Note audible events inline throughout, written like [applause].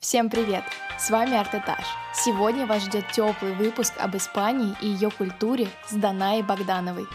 Всем привет! С вами Артетаж. Сегодня вас ждет теплый выпуск об Испании и ее культуре с Данаей Богдановой.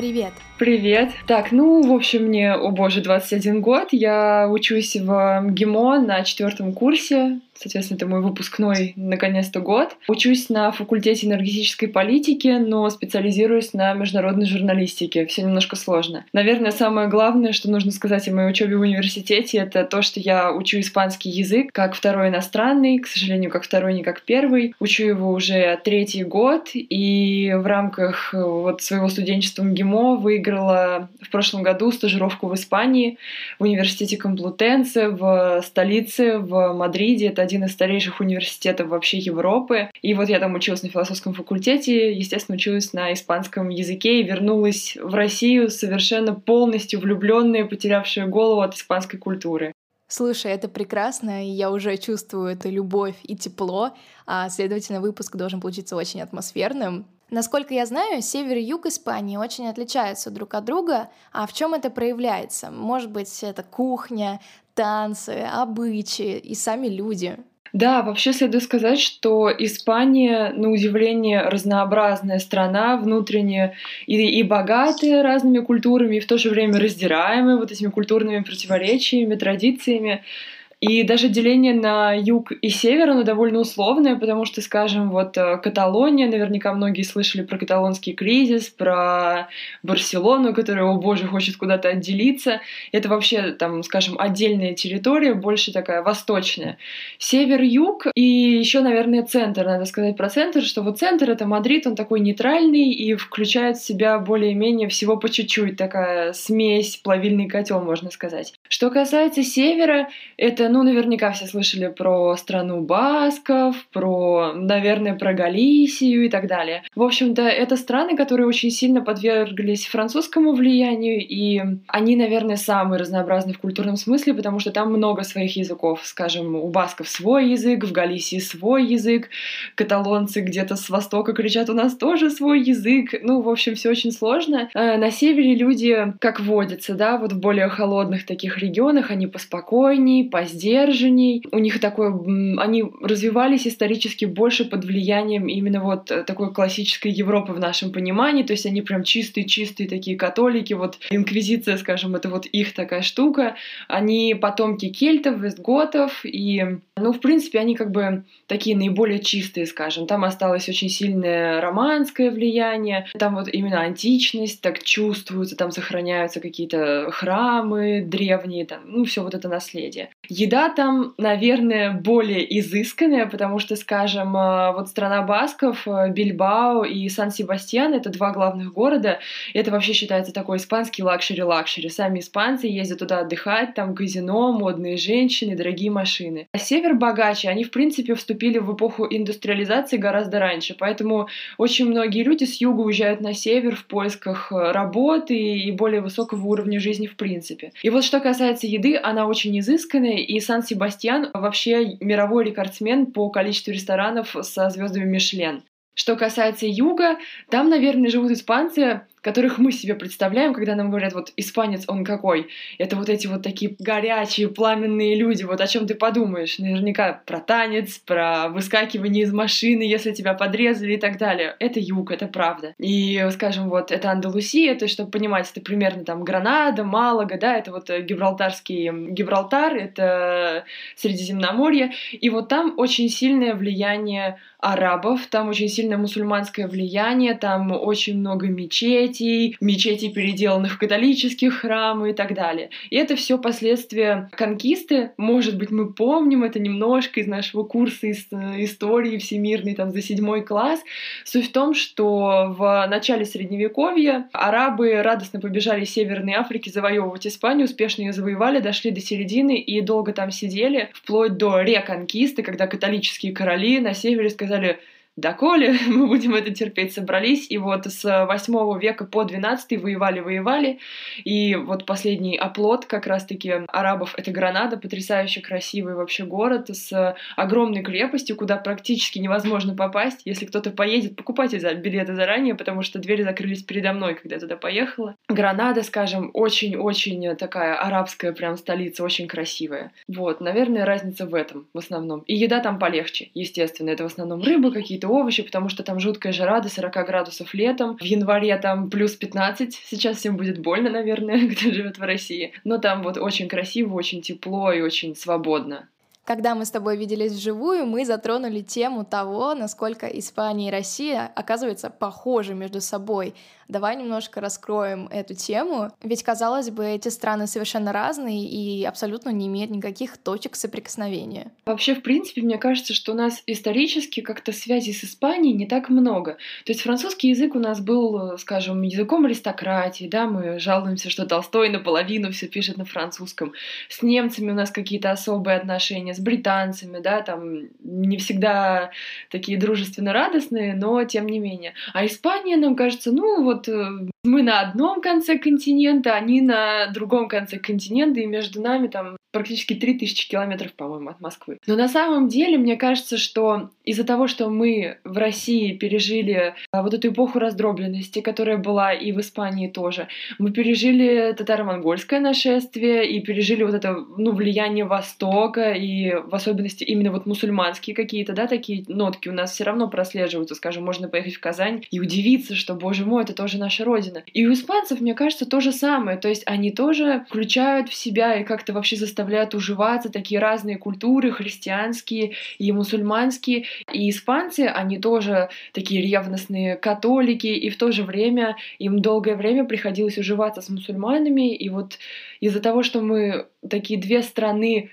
Привет! Привет. Так, ну, в общем, мне, о боже, 21 год. Я учусь в МГИМО на четвертом курсе. Соответственно, это мой выпускной, наконец-то, год. Учусь на факультете энергетической политики, но специализируюсь на международной журналистике. Все немножко сложно. Наверное, самое главное, что нужно сказать о моей учебе в университете, это то, что я учу испанский язык как второй иностранный, к сожалению, как второй, не как первый. Учу его уже третий год, и в рамках вот своего студенчества МГИМО выиграла выиграла в прошлом году стажировку в Испании, в университете Комплутенце, в столице, в Мадриде. Это один из старейших университетов вообще Европы. И вот я там училась на философском факультете, естественно, училась на испанском языке и вернулась в Россию совершенно полностью влюбленная, потерявшая голову от испанской культуры. Слушай, это прекрасно, и я уже чувствую эту любовь и тепло, а, следовательно, выпуск должен получиться очень атмосферным. Насколько я знаю, север и юг Испании очень отличаются друг от друга. А в чем это проявляется? Может быть, это кухня, танцы, обычаи и сами люди. Да, вообще следует сказать, что Испания, на удивление, разнообразная страна, внутренне и, и богатая разными культурами, и в то же время раздираемая вот этими культурными противоречиями, традициями. И даже деление на юг и север, оно довольно условное, потому что, скажем, вот э, Каталония, наверняка многие слышали про каталонский кризис, про Барселону, которая, о боже, хочет куда-то отделиться. Это вообще, там, скажем, отдельная территория, больше такая восточная. Север-юг и еще, наверное, центр. Надо сказать про центр, что вот центр — это Мадрид, он такой нейтральный и включает в себя более-менее всего по чуть-чуть, такая смесь, плавильный котел, можно сказать. Что касается севера, это ну, наверняка все слышали про страну басков, про, наверное, про Галисию и так далее. В общем-то, это страны, которые очень сильно подверглись французскому влиянию, и они, наверное, самые разнообразные в культурном смысле, потому что там много своих языков. Скажем, у басков свой язык, в Галисии свой язык, каталонцы где-то с востока кричат, у нас тоже свой язык. Ну, в общем, все очень сложно. Э, на севере люди, как водится, да, вот в более холодных таких регионах, они поспокойней, позднее сдержанней. У них такое... Они развивались исторически больше под влиянием именно вот э, такой классической Европы в нашем понимании. То есть они прям чистые-чистые такие католики. Вот инквизиция, скажем, это вот их такая штука. Они потомки кельтов, вестготов. И, ну, в принципе, они как бы такие наиболее чистые, скажем. Там осталось очень сильное романское влияние. Там вот именно античность так чувствуется. Там сохраняются какие-то храмы древние. Там, ну, все вот это наследие. Там, наверное, более изысканная, потому что, скажем, э, вот страна басков, э, Бильбао и Сан-Себастьян — это два главных города. Это вообще считается такой испанский luxury-luxury. Сами испанцы ездят туда отдыхать, там казино, модные женщины, дорогие машины. А север богаче, они, в принципе, вступили в эпоху индустриализации гораздо раньше, поэтому очень многие люди с юга уезжают на север в поисках э, работы и более высокого уровня жизни в принципе. И вот что касается еды, она очень изысканная, и Сан-Себастьян вообще мировой рекордсмен по количеству ресторанов со звездами Мишлен. Что касается юга, там, наверное, живут испанцы, которых мы себе представляем, когда нам говорят, вот испанец, он какой? Это вот эти вот такие горячие, пламенные люди, вот о чем ты подумаешь? Наверняка про танец, про выскакивание из машины, если тебя подрезали и так далее. Это юг, это правда. И, скажем, вот это Андалусия, то есть, чтобы понимать, это примерно там Гранада, Малага, да, это вот Гибралтарский Гибралтар, это Средиземноморье, и вот там очень сильное влияние арабов, там очень сильное мусульманское влияние, там очень много мечетей, мечетей, переделанных в католические храмы и так далее. И это все последствия конкисты. Может быть, мы помним это немножко из нашего курса из, истории всемирной там за седьмой класс. Суть в том, что в начале Средневековья арабы радостно побежали из Северной Африки завоевывать Испанию, успешно ее завоевали, дошли до середины и долго там сидели, вплоть до реконкисты, когда католические короли на севере сказали れ доколе [laughs] мы будем это терпеть, собрались, и вот с 8 века по 12 воевали-воевали, и вот последний оплот как раз-таки арабов — это Гранада, потрясающе красивый вообще город с огромной крепостью, куда практически невозможно попасть. Если кто-то поедет, покупайте билеты заранее, потому что двери закрылись передо мной, когда я туда поехала. Гранада, скажем, очень-очень такая арабская прям столица, очень красивая. Вот, наверное, разница в этом в основном. И еда там полегче, естественно. Это в основном рыба, какие-то овощи, потому что там жуткая жара до 40 градусов летом. В январе там плюс 15. Сейчас всем будет больно, наверное, [laughs] кто живет в России. Но там вот очень красиво, очень тепло и очень свободно. Когда мы с тобой виделись вживую, мы затронули тему того, насколько Испания и Россия оказываются похожи между собой. Давай немножко раскроем эту тему. Ведь, казалось бы, эти страны совершенно разные и абсолютно не имеют никаких точек соприкосновения. Вообще, в принципе, мне кажется, что у нас исторически как-то связи с Испанией не так много. То есть французский язык у нас был, скажем, языком аристократии, да, мы жалуемся, что Толстой наполовину все пишет на французском. С немцами у нас какие-то особые отношения, британцами, да, там не всегда такие дружественно радостные, но тем не менее. А Испания, нам кажется, ну вот вот э, мы на одном конце континента, они на другом конце континента, и между нами там практически 3000 километров, по-моему, от Москвы. Но на самом деле, мне кажется, что из-за того, что мы в России пережили а, вот эту эпоху раздробленности, которая была и в Испании тоже, мы пережили татаро-монгольское нашествие и пережили вот это, ну, влияние Востока и в особенности именно вот мусульманские какие-то, да, такие нотки у нас все равно прослеживаются, скажем, можно поехать в Казань и удивиться, что, боже мой, это тоже наша родина. И у испанцев, мне кажется, то же самое, то есть они тоже включают в себя и как-то вообще заставляют уживаться такие разные культуры, христианские и мусульманские. И испанцы, они тоже такие ревностные католики, и в то же время им долгое время приходилось уживаться с мусульманами. И вот из-за того, что мы такие две страны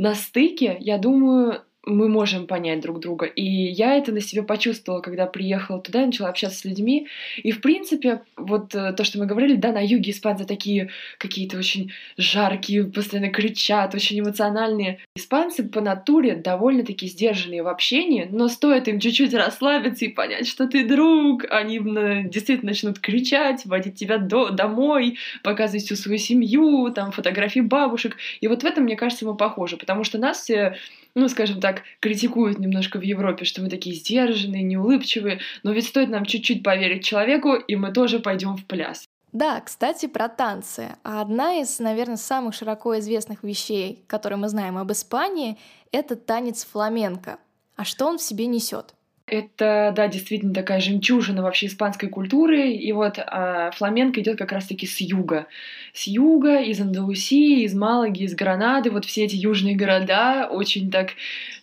на стыке, я думаю, мы можем понять друг друга. И я это на себе почувствовала, когда приехала туда, начала общаться с людьми. И, в принципе, вот э, то, что мы говорили, да, на юге испанцы такие какие-то очень жаркие, постоянно кричат, очень эмоциональные. Испанцы по натуре довольно-таки сдержанные в общении, но стоит им чуть-чуть расслабиться и понять, что ты друг, они действительно начнут кричать, водить тебя до домой, показывать всю свою семью, там, фотографии бабушек. И вот в этом, мне кажется, мы похожи, потому что нас все ну, скажем так, критикуют немножко в Европе, что мы такие сдержанные, неулыбчивые, но ведь стоит нам чуть-чуть поверить человеку, и мы тоже пойдем в пляс. Да, кстати, про танцы. Одна из, наверное, самых широко известных вещей, которые мы знаем об Испании, это танец фламенко. А что он в себе несет? Это, да, действительно такая жемчужина вообще испанской культуры. И вот а, фламенко идет как раз-таки с юга. С юга, из Андалусии, из Малаги, из Гранады. Вот все эти южные города очень так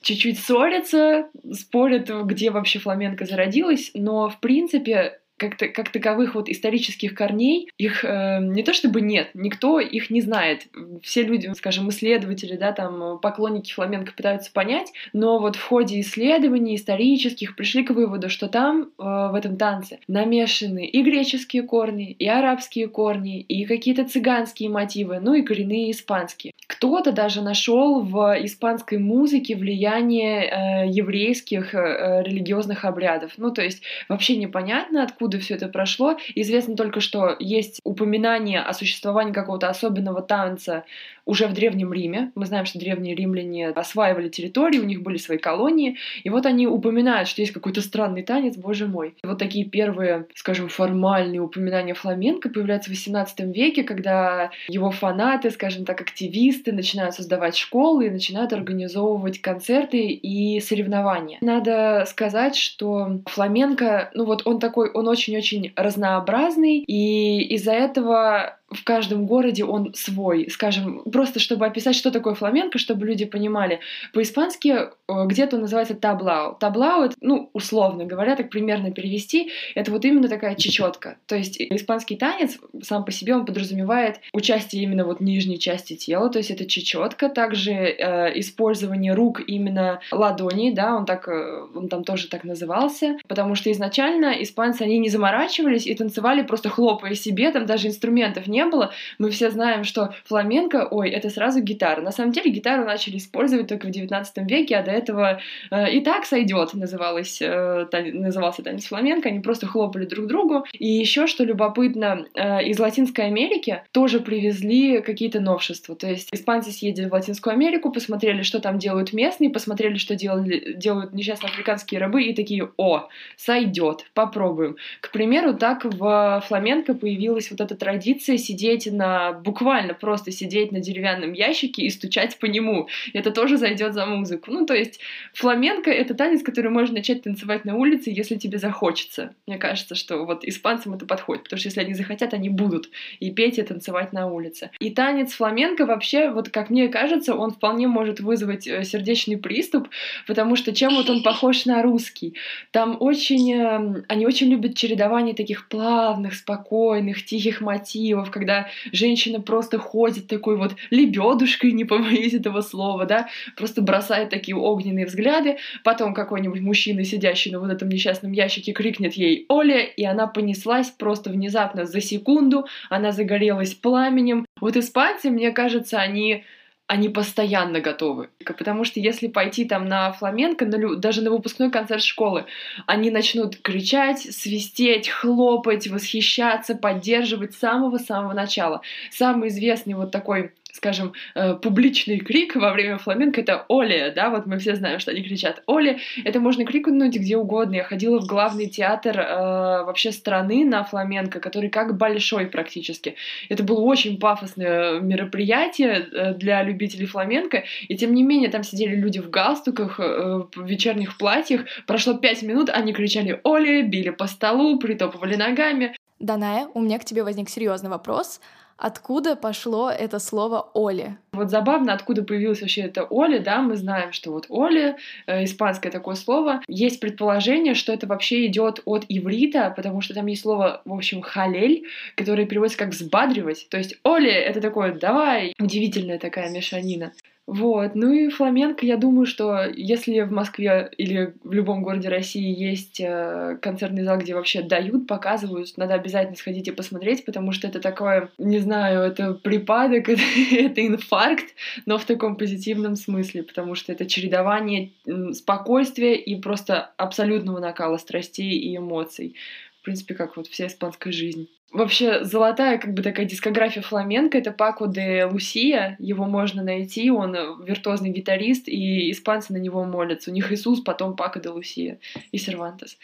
чуть-чуть ссорятся, спорят, где вообще фламенко зародилась. Но, в принципе, как, -то, как таковых вот исторических корней, их э, не то чтобы нет, никто их не знает. Все люди, скажем, исследователи, да, там, поклонники фламенко пытаются понять, но вот в ходе исследований исторических пришли к выводу, что там, э, в этом танце, намешаны и греческие корни, и арабские корни, и какие-то цыганские мотивы, ну и коренные испанские. Кто-то даже нашел в испанской музыке влияние э, еврейских э, религиозных обрядов. Ну, то есть вообще непонятно, откуда все это прошло. Известно только, что есть упоминание о существовании какого-то особенного танца уже в Древнем Риме. Мы знаем, что древние римляне осваивали территории, у них были свои колонии, и вот они упоминают, что есть какой-то странный танец, боже мой. И вот такие первые, скажем, формальные упоминания фламенко появляются в XVIII веке, когда его фанаты, скажем так, активисты начинают создавать школы и начинают организовывать концерты и соревнования. Надо сказать, что фламенко, ну вот он такой, он очень-очень разнообразный, и из-за этого в каждом городе он свой, скажем, просто чтобы описать, что такое фламенко, чтобы люди понимали. По-испански э, где-то называется таблау. Таблау, это, ну, условно говоря, так примерно перевести, это вот именно такая чечетка. То есть испанский танец сам по себе он подразумевает участие именно вот нижней части тела, то есть это чечетка, также э, использование рук именно ладоней, да, он так, э, он там тоже так назывался, потому что изначально испанцы, они не заморачивались и танцевали просто хлопая себе, там даже инструментов не было. Мы все знаем, что фламенко, ой, это сразу гитара. На самом деле гитару начали использовать только в 19 веке, а до этого э, и так сойдет, называлось, э, тан- назывался танец фламенко. Они просто хлопали друг другу. И еще, что любопытно, э, из Латинской Америки тоже привезли какие-то новшества. То есть испанцы съездили в Латинскую Америку, посмотрели, что там делают местные, посмотрели, что делали, делают несчастные африканские рабы, и такие, о, сойдет, попробуем. К примеру, так в фламенко появилась вот эта традиция сидеть на, буквально просто сидеть на деревянном ящике и стучать по нему. Это тоже зайдет за музыку. Ну, то есть фламенко — это танец, который можно начать танцевать на улице, если тебе захочется. Мне кажется, что вот испанцам это подходит, потому что если они захотят, они будут и петь, и танцевать на улице. И танец фламенко вообще, вот как мне кажется, он вполне может вызвать э, сердечный приступ, потому что чем вот он похож на русский? Там очень... Эм, они очень любят чередование таких плавных, спокойных, тихих мотивов, когда женщина просто ходит такой вот лебедушкой, не побоюсь этого слова, да, просто бросает такие огненные взгляды, потом какой-нибудь мужчина, сидящий на вот этом несчастном ящике, крикнет ей «Оля!», и она понеслась просто внезапно за секунду, она загорелась пламенем. Вот испанцы, мне кажется, они они постоянно готовы. Потому что если пойти там на фламенко, на, даже на выпускной концерт школы, они начнут кричать, свистеть, хлопать, восхищаться, поддерживать с самого-самого начала. Самый известный вот такой скажем, э, публичный крик во время фламенко — это «Оле», да, вот мы все знаем, что они кричат «Оле». Это можно крикнуть где угодно. Я ходила в главный театр э, вообще страны на фламенко, который как большой практически. Это было очень пафосное мероприятие э, для любителей фламенко, и тем не менее там сидели люди в галстуках, э, в вечерних платьях. Прошло пять минут, они кричали «Оле», били по столу, притопывали ногами. Даная, у меня к тебе возник серьезный вопрос. Откуда пошло это слово «Оли»? Вот забавно, откуда появилось вообще это «Оли», да, мы знаем, что вот «Оли», э, испанское такое слово, есть предположение, что это вообще идет от иврита, потому что там есть слово, в общем, «халель», которое переводится как «взбадривать», то есть «Оли» — это такое «давай», удивительная такая мешанина. Вот. Ну и фламенко, я думаю, что если в Москве или в любом городе России есть э, концертный зал, где вообще дают, показывают, надо обязательно сходить и посмотреть, потому что это такое, не знаю, это припадок, это, [laughs] это инфаркт, но в таком позитивном смысле, потому что это чередование спокойствия и просто абсолютного накала страстей и эмоций. В принципе, как вот вся испанская жизнь. Вообще, золотая как бы такая дискография фламенко — это Пако де Лусия, его можно найти, он виртуозный гитарист, и испанцы на него молятся. У них Иисус, потом Пако де Лусия и Сервантес.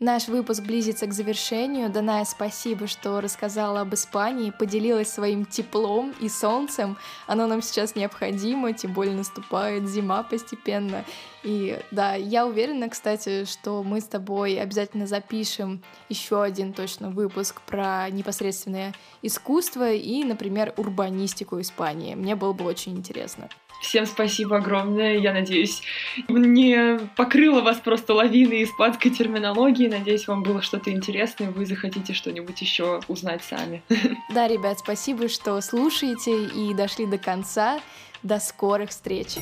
Наш выпуск близится к завершению. Даная, спасибо, что рассказала об Испании, поделилась своим теплом и солнцем. Оно нам сейчас необходимо, тем более наступает зима постепенно. И да, я уверена, кстати, что мы с тобой обязательно запишем еще один точно выпуск про непосредственное искусство и, например, урбанистику Испании. Мне было бы очень интересно. Всем спасибо огромное. Я надеюсь, не покрыла вас просто лавиной испанской терминологии. Надеюсь, вам было что-то интересное, вы захотите что-нибудь еще узнать сами. [laughs] Да, ребят, спасибо, что слушаете и дошли до конца. До скорых встреч!